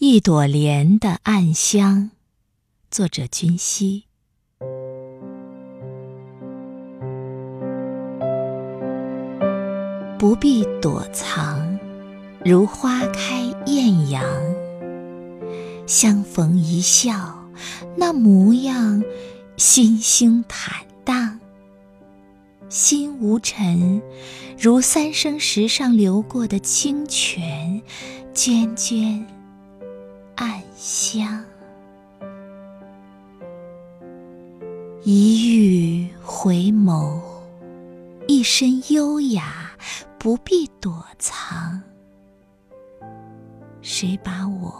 一朵莲的暗香，作者君熙。不必躲藏，如花开艳阳。相逢一笑，那模样，心胸坦荡。心无尘，如三生石上流过的清泉，涓涓香。一遇回眸，一身优雅，不必躲藏。谁把我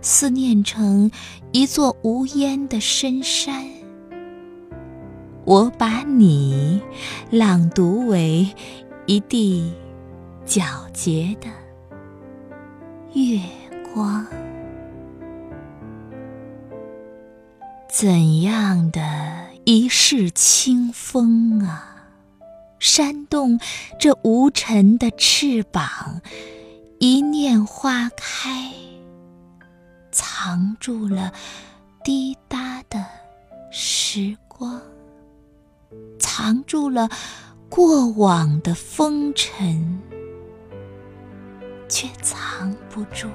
思念成一座无烟的深山？我把你朗读为一地皎洁的月光。怎样的一世清风啊，扇动这无尘的翅膀，一念花开，藏住了滴答的时光。藏住了过往的风尘，却藏不住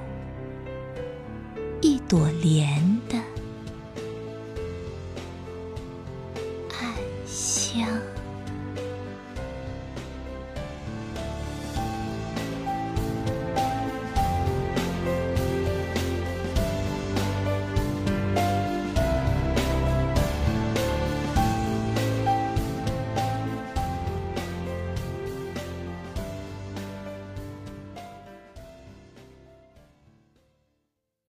一朵莲。这样